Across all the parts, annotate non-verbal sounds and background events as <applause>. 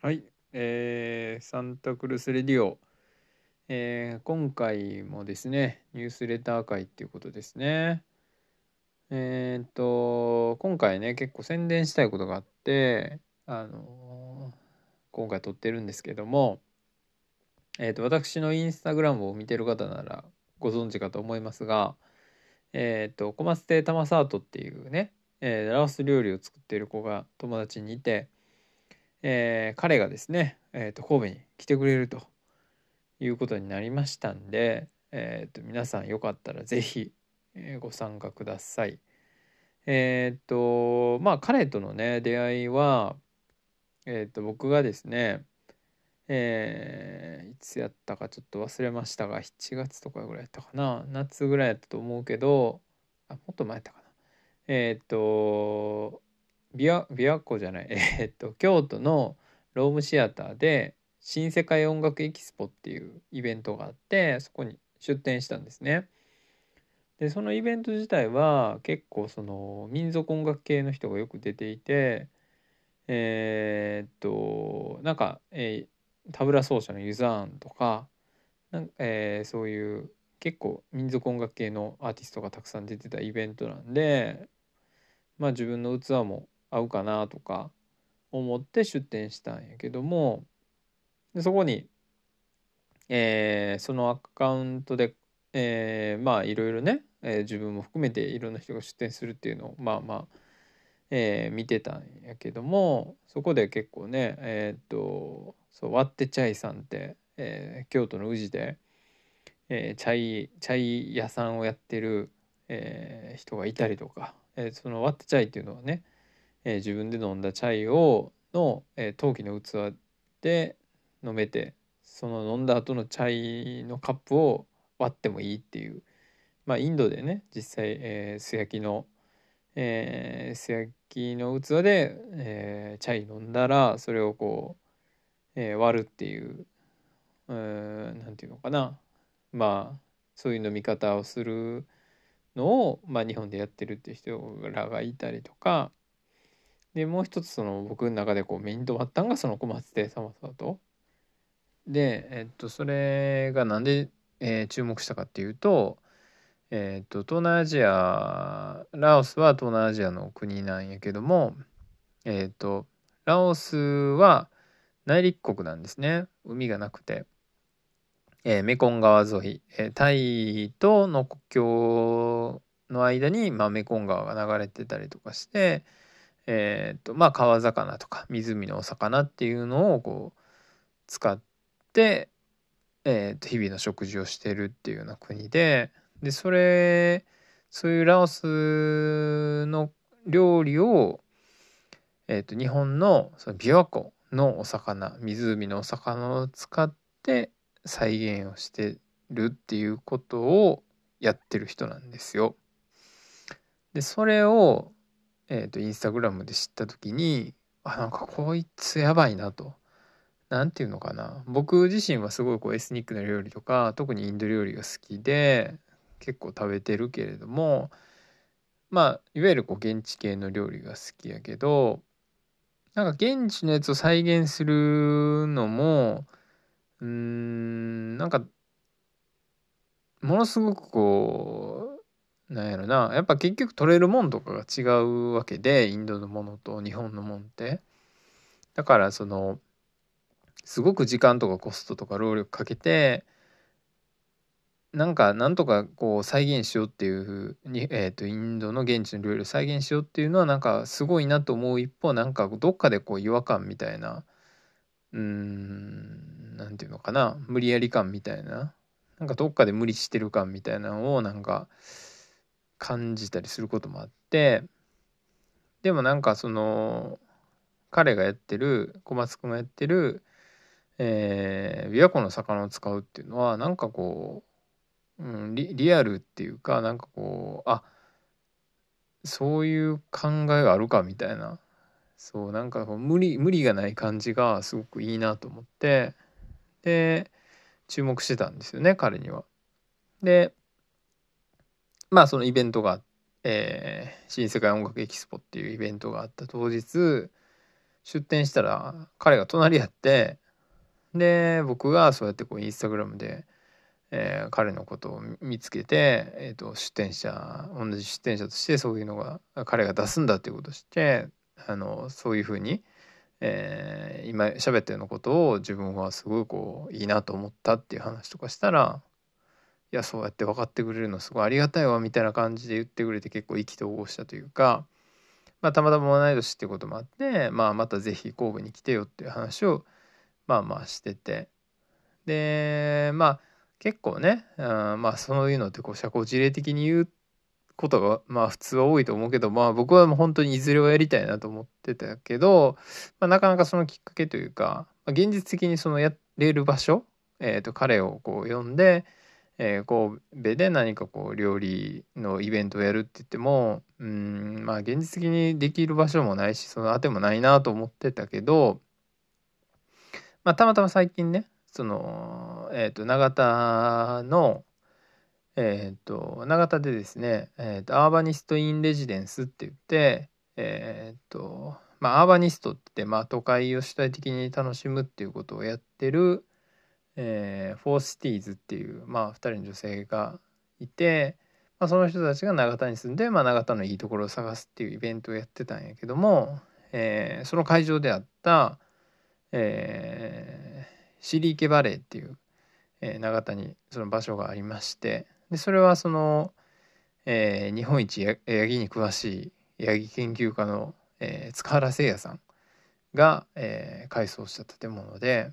はい、えーサンタクルスレディオ、えー今回もですね、ニュースレター会っていうことですね。えーっと、今回ね、結構宣伝したいことがあって、あのー今回撮ってるんですけども、えーっと、私のインスタグラムを見てる方ならご存知かと思いますが、えーっと、小松亭玉サートっていうね、えーラオス料理を作ってる子が友達にいて、えー彼がですね、えー、と神戸に来てくれるということになりましたんで、えー、と皆さんよかったらぜひ、えーご参加ください。えっ、とまあ彼とのね出会いは、えー、と僕がですねえーいつやったかちょっと忘れましたが7月とかぐらいやったかな夏ぐらいやったと思うけどあもっと前やったかなえっ、と琵琶琵琶湖じゃない <laughs> えーっと京都のロームシアターで新世界音楽エキスポっていうイベントがあってそこに出展したんですね。でそのイベント自体は結構その民族音楽系の人がよく出ていてえーっとなんか、えータブラ奏者のユザーンとかなんえーそういう結構民族音楽系のアーティストがたくさん出てたイベントなんでまあ自分の器も合うかなとか思って出店したんやけどもでそこに、えーそのアカウントで、えーまあいろいろね、えー自分も含めていろんな人が出店するっていうのをまあまあ、えー見てたんやけどもそこで結構ねえーっとそうワッテチャイさんって、えー京都の宇治で、えーチャイチャイ屋さんをやってる、えー人がいたりとか、えーそのワッテチャイっていうのはね、えー自分で飲んだチャイをの、えー陶器の器で飲めてその飲んだ後のチャイのカップを割ってもいいっていう。まあインドでね実際、えー素焼きの、えー素焼きの器で、えーチャイ飲んだらそれをこう、えー割るっていううなんていうのかな。まあそういう飲み方をするのを、まあ、日本でやってるっていう人らがいたりとかでもう一つその僕の中でこう目に留まったのがその小松亭様だと。で、えっと、それがなんで、えー注目したかっていうと、えっと、東南アジアラオスは東南アジアの国なんやけども、えっと、ラオスは内陸国なんですね海がなくて。えーメコン川沿い、えータイとの国境の間に、まあ、メコン川が流れてたりとかして、えーとまあ、川魚とか湖のお魚っていうのをこう使って、えーと日々の食事をしてるっていうような国ででそれそういうラオスの料理を、えーと日本のその琵琶湖のお魚湖のお魚を使って再現をしてるっていうことをやってる人なんですよ。でそれを、えー、とインスタグラムで知った時にあなんかこいつやばいなと。なんていうのかな僕自身はすごいこうエスニックな料理とか特にインド料理が好きで結構食べてるけれどもまあいわゆるこう現地系の料理が好きやけどなんか現地のやつを再現するのもうーんなんかものすごくこうなんやろな。やっぱ結局取れるもんとかが違うわけでインドのものと日本のもんって。だからそのすごく時間とかコストとか労力かけてなんかなんとかこう再現しようっていうに、えー、とインドの現地の料理を再現しようっていうのはなんかすごいなと思う一方なんかどっかでこう違和感みたいなうんなんていうのかな。無理やり感みたいな。なんかどっかで無理してる感みたいなのをなんか感じたりすることもあってでもなんかその彼がやってる小松くんがやってる、えー、琵琶湖の魚を使うっていうのはなんかこう、うん、リリアルっていうかなんかこうあそういう考えがあるかみたいなそうなんかこう無理無理がない感じがすごくいいなと思ってで注目してたんですよね彼には。でまあそのイベントが、えー新世界音楽エキスポっていうイベントがあった当日出店したら彼が隣やってで僕がそうやってこうインスタグラムで、えー、彼のことを見つけて、えーと、出店者同じ出店者としてそういうのが彼が出すんだっていうことをしてあのそういうふうに、えー、今喋ったようなことを自分はすごいこういいなと思ったっていう話とかしたらいやそうやって分かってくれるのすごいありがたいわみたいな感じで言ってくれて結構意気投合したというか、まあ、たまたま同い年っていうこともあって、まあ、また是非神戸に来てよっていう話をまあまあしてて。でまあ結構ね、うん、まあそういうのってこう社交辞令的に言うことがまあ普通は多いと思うけどまあ僕はもう本当にいずれはやりたいなと思ってたけど、まあ、なかなかそのきっかけというか、まあ、現実的にそのやれる場所、えー、と彼をこう呼んでえー、神戸で何かこう料理のイベントをやるって言ってもうんまあ現実的にできる場所もないしそのあてもないなと思ってたけど、まあ、たまたま最近ねその、えー、と長田の、えー、と長田でですね、えー、と Urbanist in Residence って言ってえっ、とまあアーバニストって、まあ、都会を主体的に楽しむっていうことをやってるえー、 for Cities っていう、まあ、2人の女性がいて、まあ、その人たちが長田に住んで、まあ、長田のいいところを探すっていうイベントをやってたんやけども、えー、その会場であった、えー、シリーケバレーっていう、えー、永田にその場所がありましてでそれはその、えー、日本一ヤギに詳しいヤギ研究家の、えー、塚原誠也さんが、えー、改装した建物で。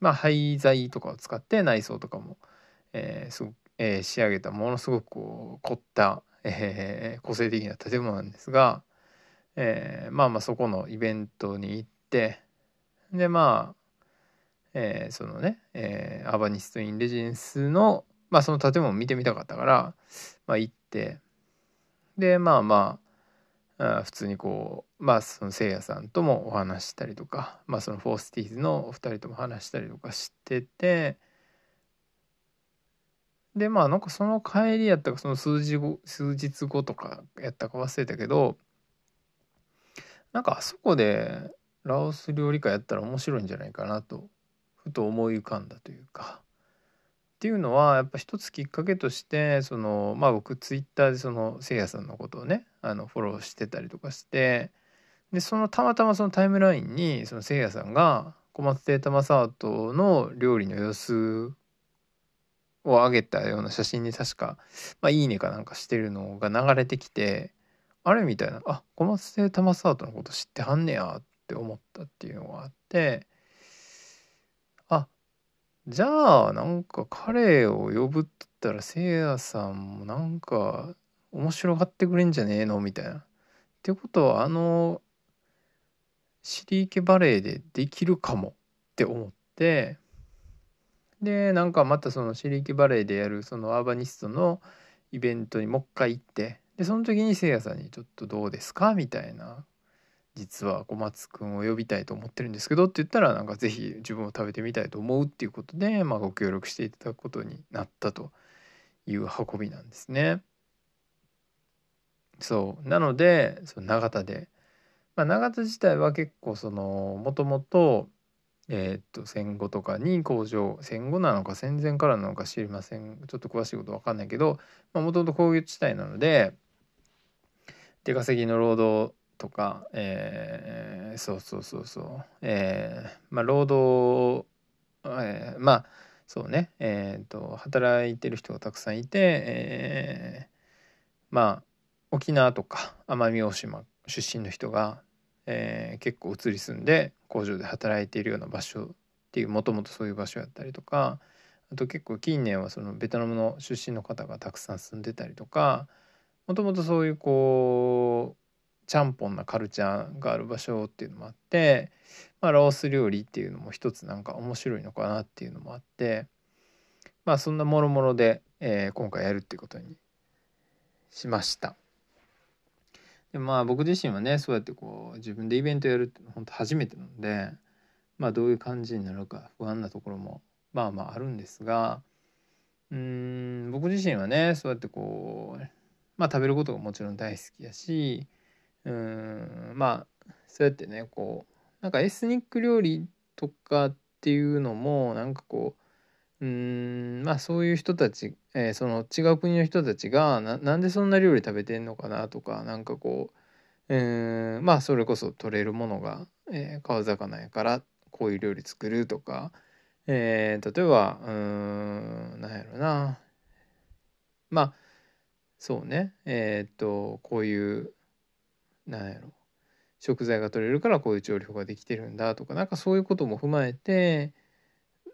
まあ、廃材とかを使って内装とかも、えーすえー、仕上げたものすごくこう凝った、えー、個性的な建物なんですが、えー、まあまあそこのイベントに行ってでまあ、えー、そのね、えー、 Urbanist in Residence の、まあ、その建物を見てみたかったから、まあ、行ってでまあまああ普通にこうまあそのせいやさんともお話したりとか、まあ、その for Cities のお二人とも話したりとかしててでまあなんかその帰りやったかその数字後数日後とかやったか忘れたけどなんかあそこでラオス料理家やったら面白いんじゃないかなとふと思い浮かんだというか。っていうのはやっぱ一つきっかけとしてそのまあ僕ツイッターでそのせいやさんのことをねあのフォローしてたりとかしてでそのたまたまそのタイムラインにそのせいやさんが小松亭玉沢との料理の様子を上げたような写真に確か「まあ、いいね」かなんかしてるのが流れてきてあれみたいな「あ小松亭玉沢とのこと知ってはんねや」って思ったっていうのがあってじゃあなんか彼を呼ぶって言ったらせいやさんもなんか面白がってくれんじゃねえのみたいな。ってことはあのシリーケバレーでできるかもって思ってでなんかまたそのシリーケバレーでやるそのアーバニストのイベントにもう一回行ってでその時にせいやさんに「ちょっとどうですか?」みたいな実は小松くんを呼びたいと思ってるんですけどって言ったらなんか是非自分を食べてみたいと思うっていうことで、まあ、ご協力していただくことになったという運びなんですね。そう。なのでその永田で、まあ、永田自体は結構そのもともとえー、っと戦後とかに工場戦後なのか戦前からなのか知りません。ちょっと詳しいこと分かんないけどもともと工業地帯なので出稼ぎの労働とか、えー、そうそうそうそう、えー、まあ労働、えー、まあそうね、えーと、働いてる人がたくさんいて、えー、まあ沖縄とか奄美大島出身の人が、えー、結構移り住んで工場で働いているような場所っていうもともとそういう場所やったりとかあと結構近年はそのベトナムの出身の方がたくさん住んでたりとかもともとそういうこうちゃんぽんなカルチャーがある場所っていうのもあって、まあ、ラオス料理っていうのも一つなんか面白いのかなっていうのもあってまあそんなもろもろで、えー、今回やるっていうことにしました。でまあ僕自身はねそうやってこう自分でイベントやるって本当初めてなのでまあどういう感じになるか不安なところもまあまああるんですがうん僕自身はねそうやってこうまあ食べることがもちろん大好きやしうんまあそうやってねこうなんかエスニック料理とかっていうのもなんかこううんまあそういう人たち、えー、その違う国の人たちがななんでそんな料理食べてんのかなとかなんかこう、えー、まあそれこそ取れるものが、えー、川魚やからこういう料理作るとか、えー、例えばうんなんやろな。まあそうね。えー、っとこういうなんやろ。食材が取れるからこういう調理法ができてるんだとかなんかそういうことも踏まえて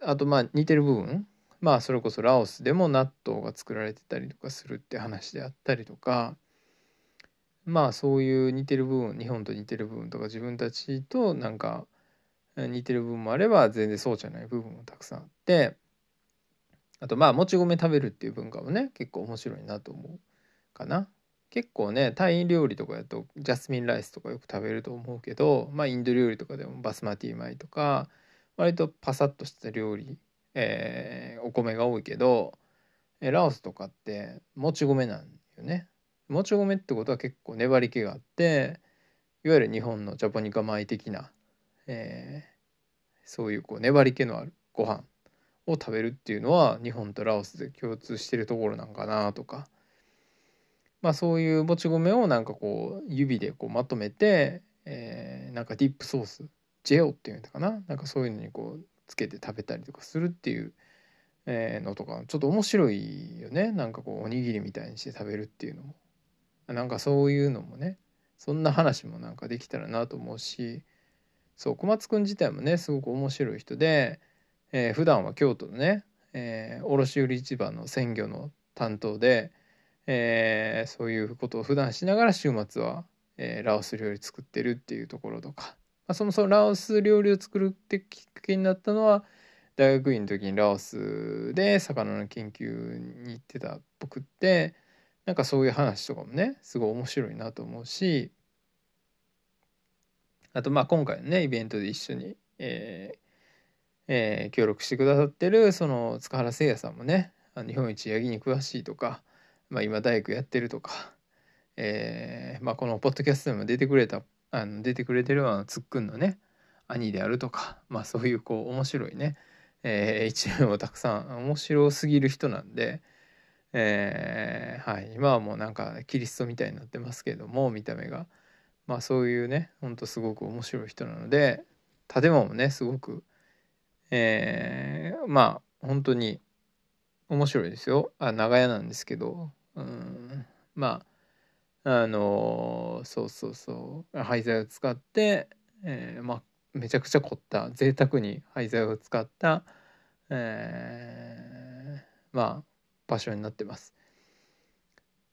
あとまあ似てる部分。まあそれこそラオスでも納豆が作られてたりとかするって話であったりとか。まあそういう似てる部分日本と似てる部分とか自分たちとなんか似てる部分もあれば全然そうじゃない部分もたくさんあって。あとまあもち米食べるっていう文化もね結構面白いなと思うかな。結構ねタイ料理とかだとジャスミンライスとかよく食べると思うけどまあインド料理とかでもバスマティ米とか割とパサッとした料理、えー、お米が多いけどラオスとかってもち米なんよね。もち米ってことは結構粘り気があっていわゆる日本のジャポニカ米的な、えー、そういうこう粘り気のあるご飯を食べるっていうのは日本とラオスで共通してるところなんかなとかまあ、そういうもち米をなんかこう指でこうまとめて、えー、なんかディップソースジェオっていうのかな。なんかそういうのにこうつけて食べたりとかするっていう、えー、のとかちょっと面白いよね。なんかこうおにぎりみたいにして食べるっていうのも。なんかそういうのもねそんな話もなんかできたらなと思うしそう小松くん自体もねすごく面白い人で、えー、普段は京都のね、えー、卸売市場の鮮魚の担当でえー、そういうことを普段しながら週末は、えー、ラオス料理作ってるっていうところとか、まあ、そもそもラオス料理を作るってきっかけになったのは大学院の時にラオスで魚の研究に行ってた僕ってなんかそういう話とかもねすごい面白いなと思うしあとまあ今回のねイベントで一緒に、えーえー、協力してくださってるその塚原誠也さんもね日本一ヤギに詳しいとかまあ、今大工やってるとか、えーまあ、このポッドキャストでも出てくれたあの出てくれてるあのつっくんのね兄であるとか、まあ、そういうこう面白いね、えー、一面をたくさん面白すぎる人なんで、えー、はい、今はもうなんかキリストみたいになってますけども見た目が、まあ、そういうねほんとすごく面白い人なので建物もねすごく、えー、まあ本当に面白いですよ。あ長屋なんですけどうんまああのー、そうそうそう廃材を使って、えー、まあめちゃくちゃ凝った贅沢に廃材を使った、えー、まあ場所になってます。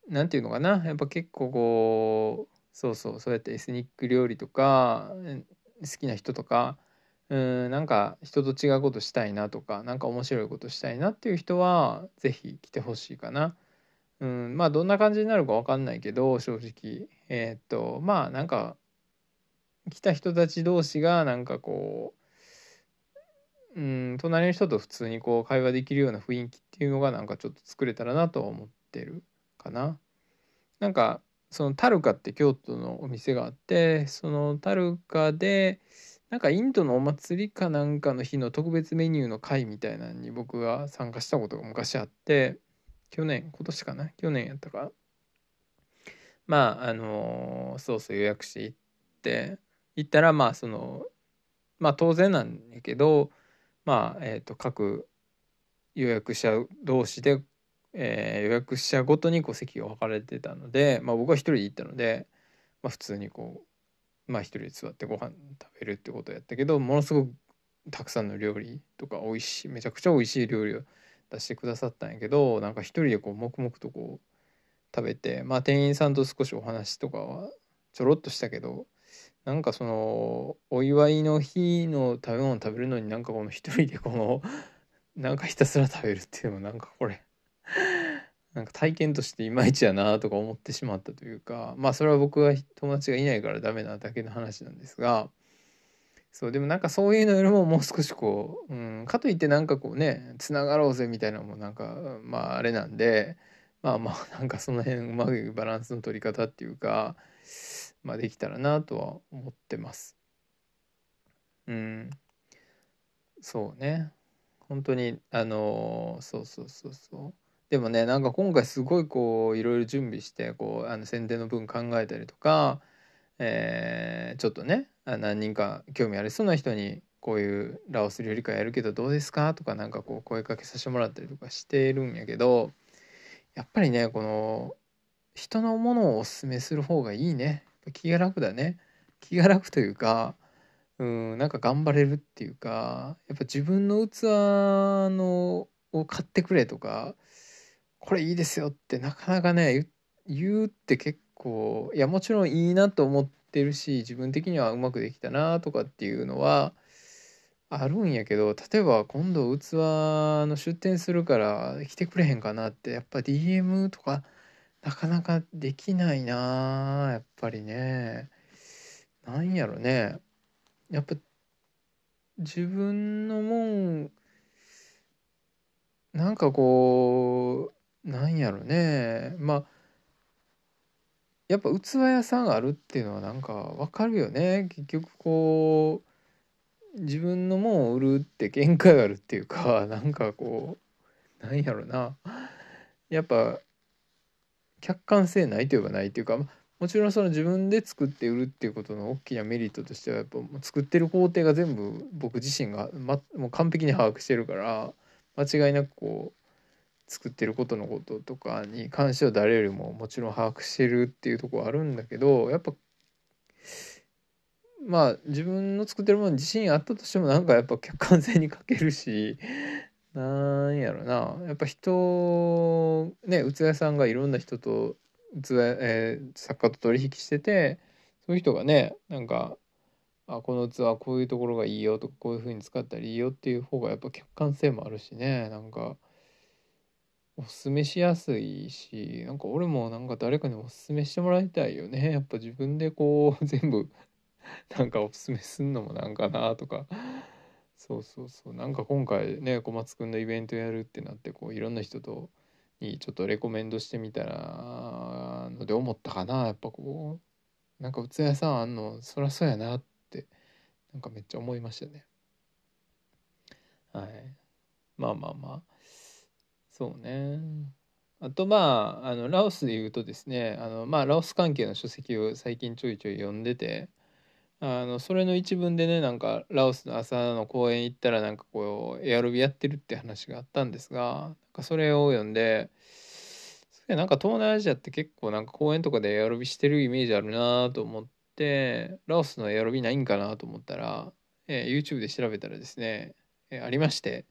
なんていうのかな？やっぱ結構こうそうそうそうやってエスニック料理とか好きな人とかうんなんか人と違うことしたいなとか何か面白いことしたいなっていう人は是非来てほしいかな。うん、まあどんな感じになるか分かんないけど正直えー、っとまあなんか来た人たち同士がなんかこう、うん、隣の人と普通にこう会話できるような雰囲気っていうのがなんかちょっと作れたらなと思ってるかな。なんかそのタルカって京都のお店があってそのタルカでなんかインドのお祭りかなんかの日の特別メニューの会みたいなのに僕が参加したことが昔あって去年今年かな？去年やったか？まああのそうそう予約して行って行ったらまあそのまあ当然なんやけどまあえっ、ー、と各予約者同士で、えー、予約者ごとにこう席が分かれてたので、まあ、僕は一人で行ったので、まあ、普通にこうまあ一人で座ってご飯食べるってことやったけどものすごくたくさんの料理とか美味しいめちゃくちゃ美味しい料理を出してくださったんやけどなんか一人でこう黙々とこう食べてまあ店員さんと少しお話とかはちょろっとしたけどなんかそのお祝いの日の食べ物食べるのになんかこの一人でこの <laughs> なんかひたすら食べるっていうのもなんかこれなんか体験としていまいちやなとか思ってしまったというかまあそれは僕は友達がいないからダメなだけの話なんですがそうでもなんかそういうのよりももう少しこう、うん、かといってなんかこうねつながろうぜみたいなのもなんかまああれなんでまあまあ <laughs> なんかその辺うまくバランスの取り方っていうかまあできたらなとは思ってます。うん。そうね。本当にあのそうそうそうそう。でもねなんか今回すごいこういろいろ準備してこうあの宣伝の分考えたりとか、えー、ちょっとね何人か興味ありそうな人にこういうラオス料理会やるけどどうですか？とかなんかこう声かけさせてもらったりとかしてるんやけどやっぱりねこの人のものをおすすめする方がいいね。気が楽だね。気が楽というかうんなんか頑張れるっていうかやっぱ自分の器のを買ってくれとかこれいいですよってなかなかね言うって結構いやもちろんいいなと思ってるし自分的にはうまくできたなとかっていうのはあるんやけど例えば今度器の出店するから来てくれへんかなってやっぱ DM とかなかなかできないなやっぱりね。なんやろね。やっぱ自分のもんなんかこうなんやろね。まあやっぱ器屋さんあるっていうのはなんかわかるよね。結局こう自分のもんを売るって限界があるっていうか <laughs> なんかこうなんやろな。やっぱ客観性ないといえばないっていうかもちろんその自分で作って売るっていうことの大きなメリットとしてはやっぱ作ってる工程が全部僕自身が、ま、もう完璧に把握してるから間違いなくこう作ってることのこととかに関しては誰よりももちろん把握してるっていうとこはあるんだけどやっぱまあ自分の作ってるものに自信あったとしてもなんかやっぱ客観性に欠けるしなんやろな。やっぱ人ね器屋さんがいろんな人と器、えー、作家と取引しててそういう人がねなんかあこの器こういうところがいいよとかこういう風に使ったらいいよっていう方がやっぱ客観性もあるしね。なんかおすすめしやすいしなんか俺もなんか誰かにおすすめしてもらいたいよね。<laughs> やっぱ自分でこう <laughs> 全部なんかおすすめすんのもなんかなとか。そうそうそう。なんか今回ね小松くんのイベントやるってなってこういろんな人とにちょっとレコメンドしてみたらので思ったかな。やっぱこうなんか器屋さんあんのそらそうやなってなんかめっちゃ思いましたね。はい。まあまあまあ。そうね。あとまああのラオスで言うとですねあのまあラオス関係の書籍を最近ちょいちょい読んでてあのそれの一文でねなんかラオスの朝の公園行ったらなんかこうエアロビやってるって話があったんですがなんかそれを読んでそれなんか東南アジアって結構なんか公園とかでエアロビしてるイメージあるなと思ってラオスのエアロビないんかなと思ったら、えー、YouTube で調べたらですね、えー、ありまして、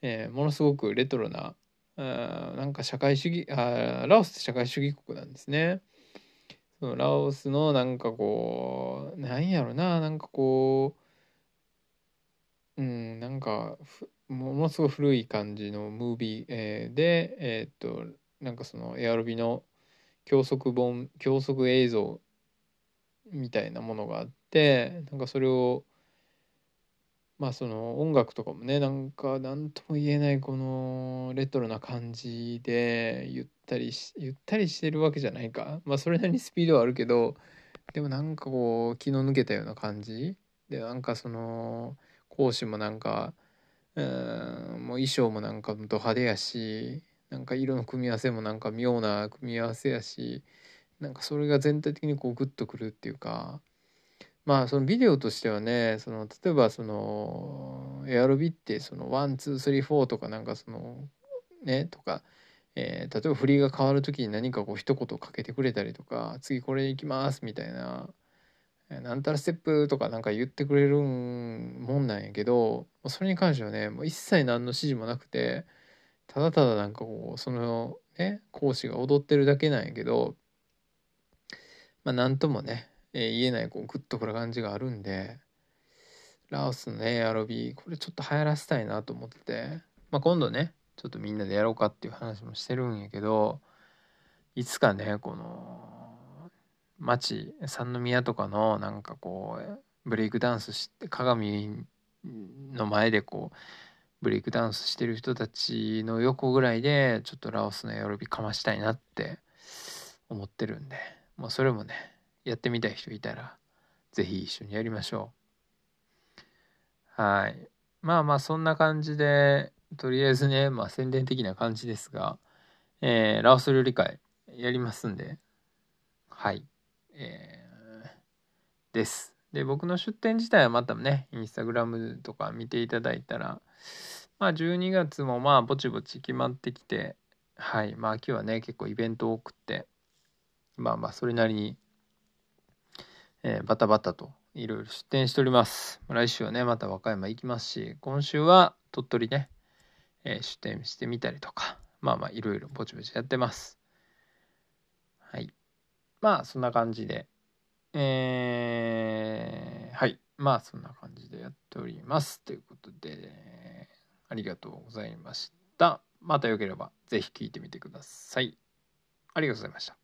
えー、ものすごくレトロなあなんか社会主義あラオスって社会主義国なんですね。そのラオスのなんかこうなんやろななんかこううんなんかものすごい古い感じのムービー、えー、でえー、っとなんかそのエアロビの教則本教則映像みたいなものがあってなんかそれをまあその音楽とかもねなんか何とも言えないこのレトロな感じでゆったりしゆったりしてるわけじゃないか。まあそれなりにスピードはあるけどでもなんかこう気の抜けたような感じでなんかその講師もなんかうんもう衣装もなんかド派手やしなんか色の組み合わせもなんか妙な組み合わせやしなんかそれが全体的にこうグッとくるっていうかまあそのビデオとしてはねその例えばそのエアロビってその one two three four とかなんかそのねとか、えー、例えば振りが変わる時に何かこう一言かけてくれたりとか次これいきますみたいななんたらステップとかなんか言ってくれるもんなんやけどそれに関してはねもう一切何の指示もなくてただただなんかこうそのね講師が踊ってるだけなんやけどまあ何ともねえー、言えないこうグッとくる感じがあるんでラオスのね ARB これちょっと流行らせたいなと思ってて、まあ、今度ねちょっとみんなでやろうかっていう話もしてるんやけどいつかねこの町三宮とかのなんかこうブレイクダンスして鏡の前でこうブレイクダンスしてる人たちの横ぐらいでちょっとラオスのエアロビかましたいなって思ってるんでもうそれもねやってみたい人いたら、ぜひ一緒にやりましょう。はい。まあまあそんな感じでとりあえずねまあ宣伝的な感じですが、えー、ラオス料理会やりますんで。はい。えー、です。で僕の出店自体はまたねインスタグラムとか見ていただいたらまあ12月もまあぼちぼち決まってきてはい。まあ秋はね結構イベント多くってまあまあそれなりに、えー、バタバタといろいろ出店しております来週はねまた和歌山行きますし今週は鳥取ね、えー、出店してみたりとかまあまあいろいろぼちぼちやってますはいまあそんな感じでえー、はい。まあ、そんな感じでやっております。ということで、ありがとうございました。またよければ、ぜひ聞いてみてください。ありがとうございました。